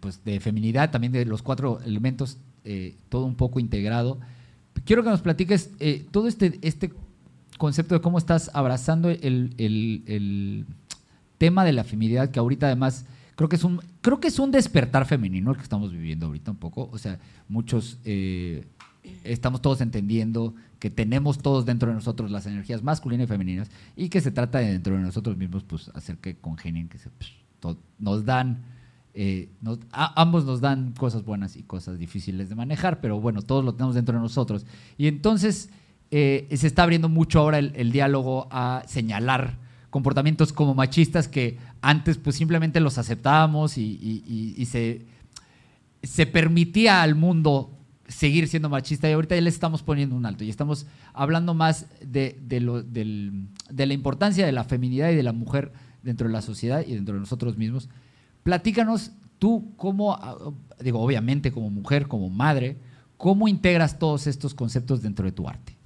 pues, de feminidad, también de los cuatro elementos, eh, todo un poco integrado. Quiero que nos platiques eh, todo este, este concepto de cómo estás abrazando el, el- el tema de la feminidad, que ahorita además creo que es un, creo que es un despertar femenino el que estamos viviendo ahorita un poco. O sea, muchos eh, estamos todos entendiendo que tenemos todos dentro de nosotros las energías masculinas y femeninas y que se trata de dentro de nosotros mismos pues hacer que congenien, que se, pues, nos dan, eh, ambos nos dan cosas buenas y cosas difíciles de manejar, pero bueno, todos lo tenemos dentro de nosotros. Y entonces eh, se está abriendo mucho ahora el diálogo a señalar comportamientos como machistas que antes pues simplemente los aceptábamos y, se, se permitía al mundo seguir siendo machista y ahorita ya le estamos poniendo un alto y estamos hablando más de, de lo- del- de la importancia de la feminidad y de la mujer dentro de la sociedad y dentro de nosotros mismos. Platícanos tú cómo, ah, digo, obviamente como mujer, como madre, cómo integras todos estos conceptos dentro de tu arte.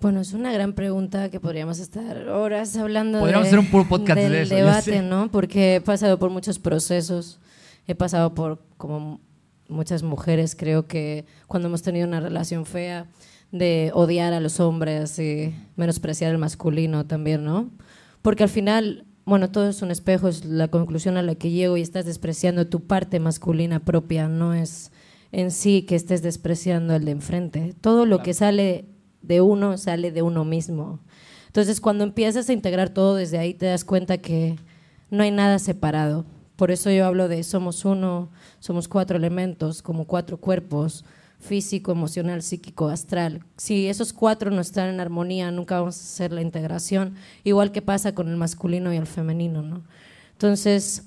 Bueno, es una gran pregunta que podríamos estar horas hablando Podríamos de- hacer un puro podcast del de eso, debate. ¿no? Porque he pasado por muchos procesos, he pasado por como muchas mujeres, creo que cuando hemos tenido una relación fea de odiar a los hombres y menospreciar el masculino también, ¿no? Porque al final, bueno, todo es un espejo, es la conclusión a la que llego y estás despreciando tu parte masculina propia, no es en sí que estés despreciando el de enfrente. Todo lo que sale de uno sale de uno mismo. Entonces, cuando empiezas a integrar todo desde ahí, te das cuenta que no hay nada separado. Por eso yo hablo de somos uno, somos cuatro elementos, como cuatro cuerpos, físico, emocional, psíquico, astral. Si esos cuatro no están en armonía, nunca vamos a hacer la integración, igual que pasa con el masculino y el femenino, ¿no? Entonces,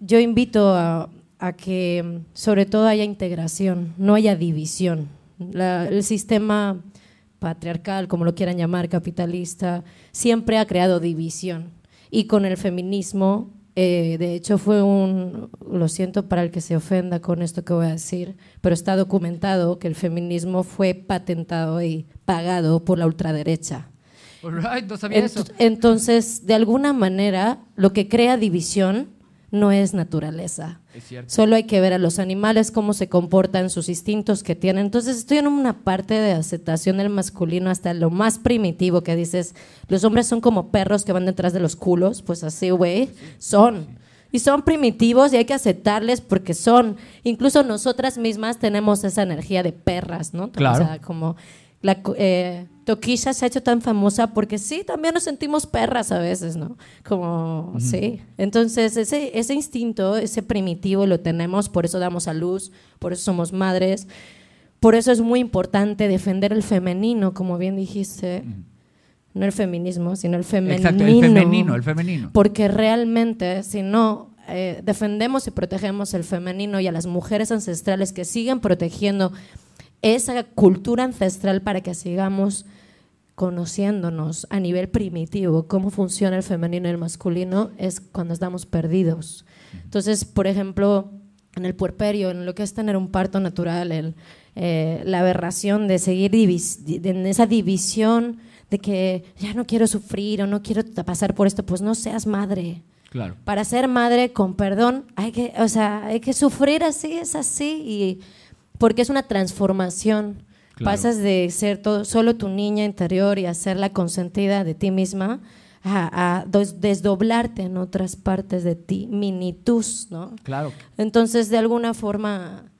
yo invito a, que sobre todo haya integración, no haya división. El sistema patriarcal, como lo quieran llamar, capitalista, siempre ha creado división. Y con el feminismo, eh, de hecho fue un, lo siento para el que se ofenda con esto que voy a decir, pero está documentado que el feminismo fue patentado y pagado por la ultraderecha. Alright, no sabía eso. Ent- Entonces, de alguna manera, lo que crea división no es naturaleza. Es cierto. Solo hay que ver a los animales cómo se comportan, sus instintos que tienen. Entonces estoy en una parte de aceptación del masculino hasta lo más primitivo que dices, los hombres son como perros que van detrás de los culos, pues así, güey, son. Y son primitivos y hay que aceptarles porque son. Incluso nosotras mismas tenemos esa energía de perras, ¿no? Claro. O sea, como la eh, Toquilla se ha hecho tan famosa porque sí, también nos sentimos perras a veces, ¿no? Como, sí. Entonces, ese, ese instinto, ese primitivo lo tenemos, por eso damos a luz, por eso somos madres. Por eso es muy importante defender el femenino, como bien dijiste. No el feminismo, sino el femenino. Exacto, el femenino, el femenino. Porque realmente, si no eh, defendemos y protegemos el femenino y a las mujeres ancestrales que siguen protegiendo esa cultura ancestral para que sigamos conociéndonos a nivel primitivo, cómo funciona el femenino y el masculino, es cuando estamos perdidos. Entonces, por ejemplo, en el puerperio, en lo que es tener un parto natural, el, eh, la aberración de seguir en esa división de que ya no quiero sufrir o no quiero pasar por esto, pues no seas madre. Claro. Para ser madre, con perdón, hay que, o sea, hay que sufrir así, es así, y porque es una transformación. Claro. Pasas de ser todo, solo tu niña interior y a ser la consentida de ti misma a, desdoblarte en otras partes de ti, minitus, ¿no? Claro. Entonces, de alguna forma,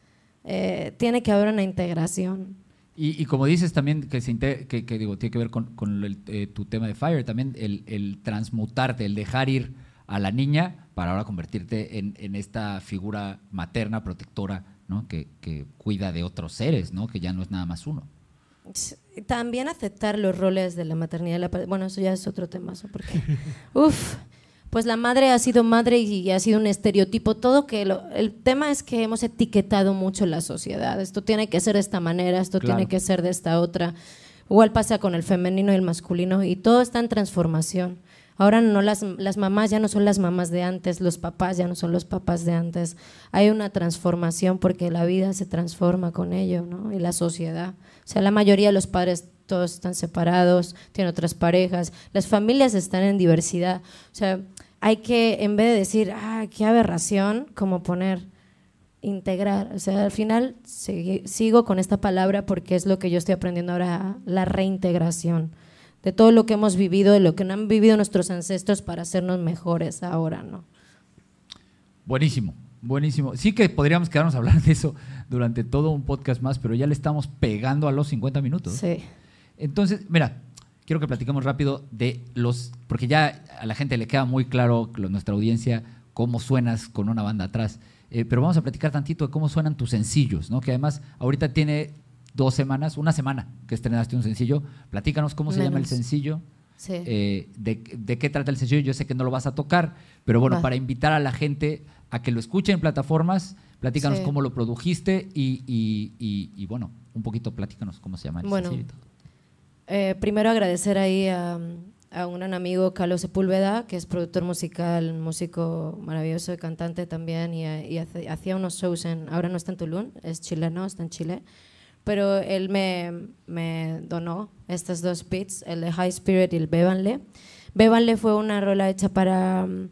eh, tiene que haber una integración. Y, y como dices también, que, se que, que digo, tiene que ver con, con el, eh, tu tema de Fire, también el, el transmutarte, el dejar ir a la niña para ahora convertirte en, en esta figura materna, protectora, ¿no? que, que cuida de otros seres, ¿no? que ya no es nada más uno. También aceptar los roles de la maternidad. la bueno, eso ya es otro tema, porque, uf, pues la madre ha sido madre y ha sido un estereotipo. Todo que lo- el tema es que hemos etiquetado mucho la sociedad. Esto tiene que ser de esta manera, esto Claro. tiene que ser de esta otra. Igual pasa con el femenino y el masculino y todo está en transformación. Ahora no las, las mamás ya no son las mamás de antes, los papás ya no son los papás de antes. Hay una transformación porque la vida se transforma con ello, ¿no? Y la sociedad. O sea, la mayoría de los padres todos están separados, tienen otras parejas, las familias están en diversidad. O sea, hay que, en vez de decir, ah, qué aberración, como poner integrar. O sea, al final sigo con esta palabra porque es lo que yo estoy aprendiendo ahora, la reintegración de todo lo que hemos vivido, de lo que no han vivido nuestros ancestros para hacernos mejores ahora, ¿no? Buenísimo, buenísimo. Sí que podríamos quedarnos a hablar de eso durante todo un podcast más, pero ya le estamos pegando a los 50 minutos. Sí. Entonces, mira, quiero que platiquemos rápido de los, porque ya a la gente le queda muy claro, lo- nuestra audiencia, cómo suenas con una banda atrás. Eh, pero vamos a platicar tantito de cómo suenan tus sencillos, ¿no? Que además ahorita tiene dos semanas, una semana que estrenaste un sencillo. Platícanos cómo se llama el Menos. sencillo. Sí. eh, de, de qué trata el sencillo. Yo sé que no lo vas a tocar, pero bueno, para invitar a la gente a que lo escuche en plataformas, platícanos Sí. cómo lo produjiste y, y- y- y, bueno, un poquito platícanos cómo se llama el Bueno. sencillo. Eh, primero agradecer ahí a, a un amigo, Carlos Sepúlveda, que es productor musical, músico maravilloso, cantante también, y, y hacía unos shows en, ahora no está en Tulum, es chileno, está en Chile, pero él me, me donó estos dos beats, el de High Spirit y el Bébanle. Bébanle fue una rola hecha para mm,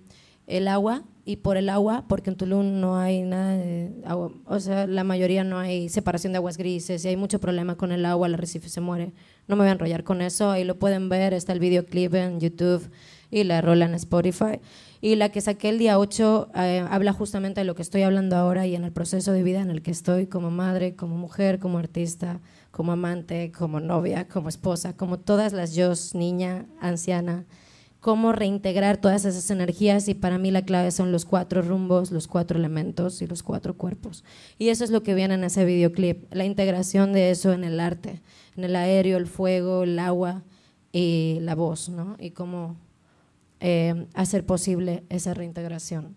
el agua y por el agua, porque en Tulum no hay nada de agua, o sea, la mayoría no hay separación de aguas grises y hay mucho problema con el agua, el arrecife se muere. No me voy a enrollar con eso, ahí lo pueden ver, está el videoclip en YouTube y la rola en Spotify. Y la que saqué el día 8 eh, habla justamente de lo que estoy hablando ahora y en el proceso de vida en el que estoy como madre, como mujer, como artista, como amante, como novia, como esposa, como todas las yo, niña, anciana, cómo reintegrar todas esas energías y para mí la clave son los cuatro rumbos, los cuatro elementos y los cuatro cuerpos. Y eso es lo que viene en ese videoclip, la integración de eso en el arte, en el aéreo, el fuego, el agua y la voz, ¿no? Y cómo eh, hacer posible esa reintegración.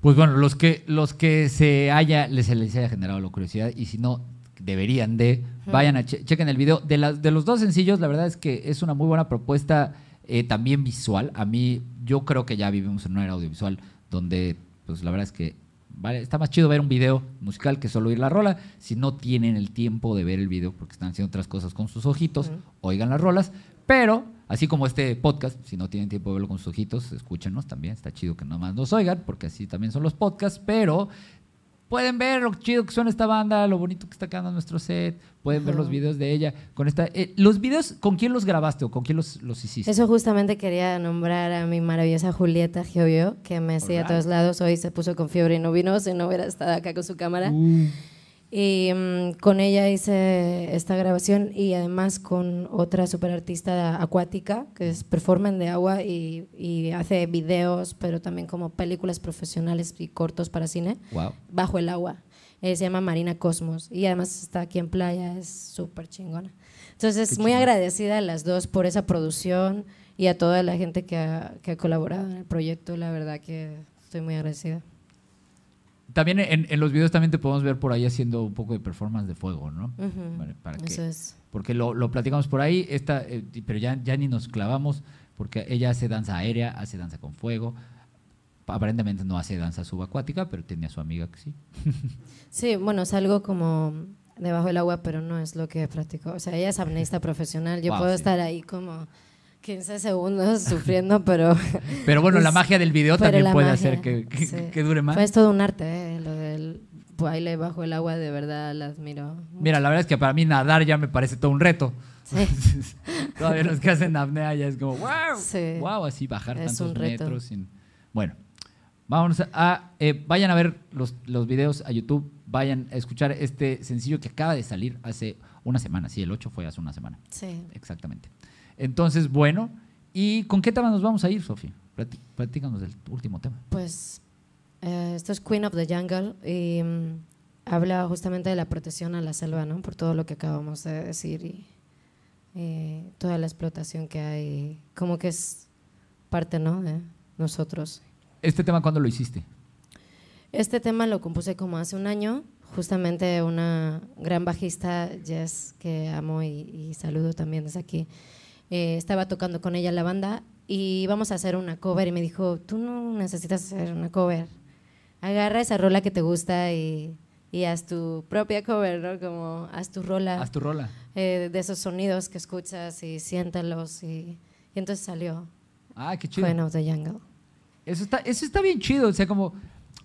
Pues bueno, los que, los que se haya, les, haya generado la curiosidad y si no, deberían de, vayan a che- chequen el video. De, las de los dos sencillos, la verdad es que es una muy buena propuesta eh, también visual. A mí, yo creo que ya vivimos en una era audiovisual donde, pues la verdad es que vale, está más chido ver un video musical que solo oír la rola. Si no tienen el tiempo de ver el video porque están haciendo otras cosas con sus ojitos, oigan las rolas. Pero, así como este podcast, si no tienen tiempo de verlo con sus ojitos, escúchenos también. Está chido que nomás nos oigan, porque así también son los podcasts. Pero pueden ver lo chido que suena esta banda, lo bonito que está quedando nuestro set. Pueden ver los videos de ella. con esta eh, Los videos, ¿con quién los grabaste o con quién los, los hiciste? Eso justamente quería nombrar a mi maravillosa Julieta Giovio, que me sigue a todos lados. Hoy se puso con fiebre y no vino, si no hubiera estado acá con su cámara. Uh, Y mm, con ella hice esta grabación y además con otra superartista acuática que es performance de agua y, y hace videos, pero también como películas profesionales y cortos para cine wow. bajo el agua. Eh, se llama Marina Cosmos y además está aquí en playa, es súper chingona. Entonces, muy agradecida a las dos por esa producción y a toda la gente que ha, que ha colaborado en el proyecto. La verdad que estoy muy agradecida. También en, en los videos también te podemos ver por ahí haciendo un poco de performance de fuego, ¿no? Para que- Eso es. porque lo, lo platicamos por ahí, esta, eh, pero ya, ya ni nos clavamos, porque ella hace danza aérea, hace danza con fuego. Aparentemente no hace danza subacuática, pero tenía a su amiga que sí. Sí, bueno, es algo como debajo del agua, pero no es lo que practico. O sea, ella es apneísta profesional. Yo Wow, puedo sí. estar ahí como 15 segundos sufriendo, pero... Pero bueno, la es- magia del video pero también puede magia, hacer que, que- sí. que dure más. Pues todo un arte, ¿eh? lo del baile bajo el agua, de verdad la admiro. mucho. Mira, la verdad es que para mí nadar ya me parece todo un reto. Sí. Todavía los que hacen apnea ya es como, wow, Sí. wow, así bajar Es tantos un reto. metros. sin- Bueno, vámonos a, eh, vayan a ver los, los videos a YouTube, vayan a escuchar este sencillo que acaba de salir hace una semana, sí, el 8 fue hace una semana, Sí. exactamente. Entonces, bueno, ¿y con qué tema nos vamos a ir, Sofía? Platícanos del último tema. Pues eh, esto es Queen of the Jungle y mm, habla justamente de la protección a la selva, ¿no? Por todo lo que acabamos de decir y eh, toda la explotación que hay, como que es parte, ¿no? De nosotros. ¿Este tema cuándo lo hiciste? Este tema lo compuse como hace un año, justamente una gran bajista, Jess, que amo y, y saludo también desde aquí. Eh, estaba tocando con ella en la banda y íbamos a hacer una cover y me dijo, tú no necesitas hacer una cover, agarra esa rola que te gusta y, y haz tu propia cover, ¿no? Como haz tu rola Haz tu rola. eh, de esos sonidos que escuchas y siéntalos y, y entonces salió Ah, qué chido. Queen of the Jungle. Eso está, eso está bien chido. O sea, como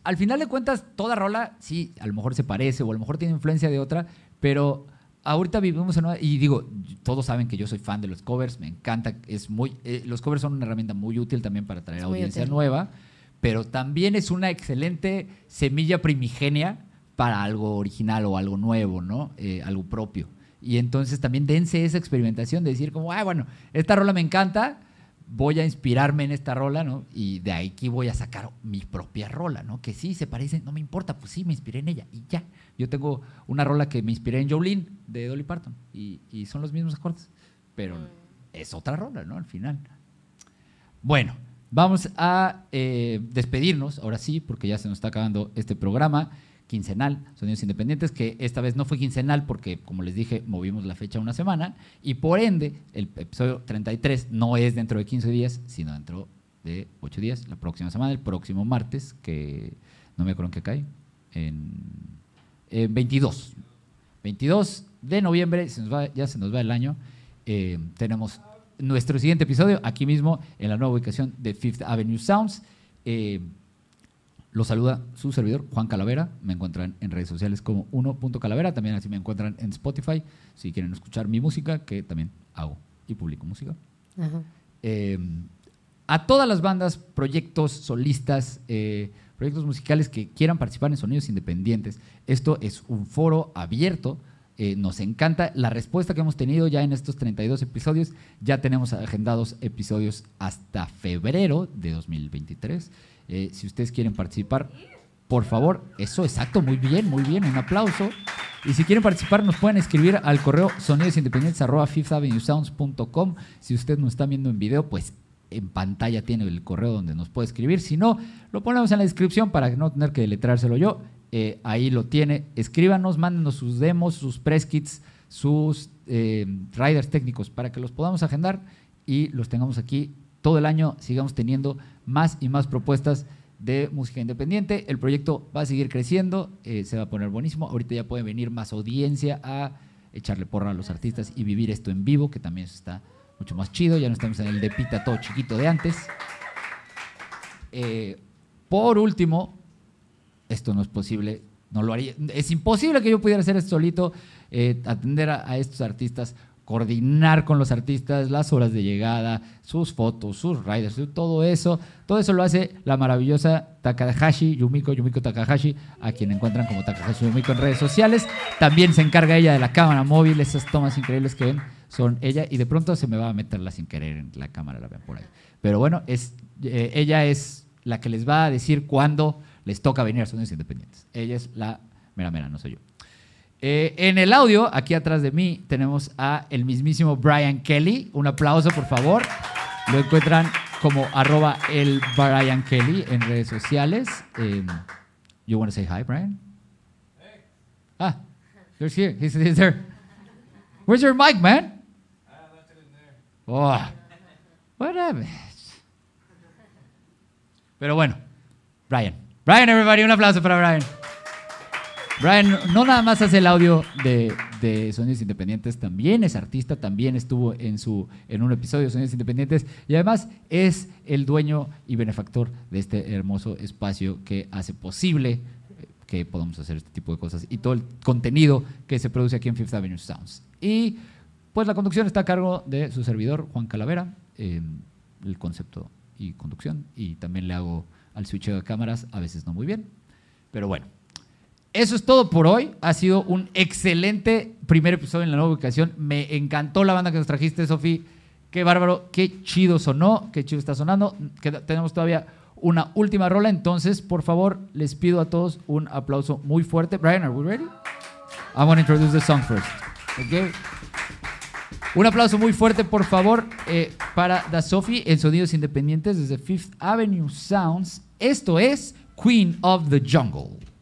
al final de cuentas, toda rola, sí, a lo mejor se parece o a lo mejor tiene influencia de otra, pero ahorita vivimos en una. Y digo, todos saben que yo soy fan de los covers, me encanta. Es muy, eh, los covers son una herramienta muy útil también para traer audiencia útil. nueva, pero también es una excelente semilla primigenia para algo original o algo nuevo, ¿no? Eh, algo propio. Y entonces también dense esa experimentación de decir, como, ah, bueno, esta rola me encanta voy a inspirarme en esta rola, ¿no? Y de aquí voy a sacar mi propia rola, ¿no? Que sí, se parece, no me importa, pues sí, me inspiré en ella y ya. Yo tengo una rola que me inspiré en Jolene de Dolly Parton y, y son los mismos acordes, pero es otra rola, ¿no? Al final. Bueno, vamos a eh, despedirnos, ahora sí, porque ya se nos está acabando este programa quincenal, Sonidos Independientes, que esta vez no fue quincenal porque, como les dije, movimos la fecha una semana y por ende el episodio 33 no es dentro de 15 días, sino dentro de 8 días, la próxima semana, el próximo martes, que no me acuerdo en qué cae, en eh, 22. 22 de noviembre, se nos va- ya se nos va el año, eh, tenemos nuestro siguiente episodio aquí mismo en la nueva ubicación de Fifth Avenue Sounds. Eh, lo saluda su servidor, Juan Calavera. Me encuentran en redes sociales como 1.calavera. También así me encuentran en Spotify si quieren escuchar mi música, que también hago y publico música. Ajá. Eh, a todas las bandas, proyectos, solistas, eh, proyectos musicales que quieran participar en Sonidos Independientes, esto es un foro abierto. Eh, nos encanta la respuesta que hemos tenido ya en estos 32 episodios. Ya tenemos agendados episodios hasta febrero de 2023. Eh, si ustedes quieren participar, por favor, eso exacto, muy bien, muy bien, un aplauso. Y si quieren participar, nos pueden escribir al correo sonidosindependientes.com. Si usted nos está viendo en video, pues en pantalla tiene el correo donde nos puede escribir. Si no, lo ponemos en la descripción para no tener que deletrárselo yo. Eh, ahí lo tiene. Escríbanos, mándenos sus demos, sus press kits, sus eh, riders técnicos para que los podamos agendar y los tengamos aquí todo el año. Sigamos teniendo más y más propuestas de música independiente. El proyecto va a seguir creciendo, eh, se va a poner buenísimo. Ahorita ya puede venir más audiencia a echarle porra a los artistas y vivir esto en vivo, que también está mucho más chido. Ya no estamos en el de pita todo chiquito de antes. Eh, por último, esto no es posible, no lo haría. Es imposible que yo pudiera hacer esto solito, eh, atender a, a estos artistas, coordinar con los artistas, las horas de llegada, sus fotos, sus riders, todo eso. Todo eso lo hace la maravillosa Takahashi, Yumiko, Yumiko Takahashi, a quien encuentran como Takahashi Yumiko en redes sociales. También se encarga ella de la cámara móvil, esas tomas increíbles que ven son ella, y de pronto se me va a meterla sin querer en la cámara, la ven por ahí. Pero bueno, es, eh, ella es la que les va a decir cuándo les toca venir a Sonidos Independientes. Ella es la mera mera, no soy yo. Eh, en el audio, aquí atrás de mí, tenemos a el mismísimo Brian Kelly. Un aplauso, por favor. Lo encuentran como arroba el Brian Kelly en redes sociales. Eh, you want to say hi, Brian? Ah, there's here. He's, he's there. Where's your mic, man? Oh, whatever. Pero bueno, Brian. Brian, everybody, un aplauso para Brian. Brian no nada más hace el audio de, de Sonidos Independientes, también es artista, también estuvo en, su, en un episodio de Sonidos Independientes y además es el dueño y benefactor de este hermoso espacio que hace posible eh, que podamos hacer este tipo de cosas y todo el contenido que se produce aquí en Fifth Avenue Sounds. Y pues la conducción está a cargo de su servidor, Juan Calavera, eh, el concepto y conducción, y también le hago al switcheo de cámaras, a veces no muy bien, pero bueno. Eso es todo por hoy. Ha sido un excelente primer episodio en la nueva ubicación. Me encantó la banda que nos trajiste, Sofi. Qué bárbaro, qué chido sonó, qué chido está sonando. Tenemos todavía una última rola, entonces, por favor, les pido a todos un aplauso muy fuerte. Brian, are we ready? I want to introduce the song first. Okay. Un aplauso muy fuerte, por favor, eh, para Da Sophie en Sonidos Independientes desde Fifth Avenue Sounds. Esto es Queen of the Jungle.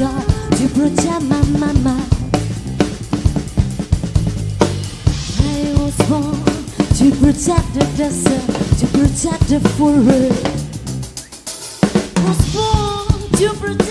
To protect my mama. I was born to protect the desert, to protect the forest. Was born to protect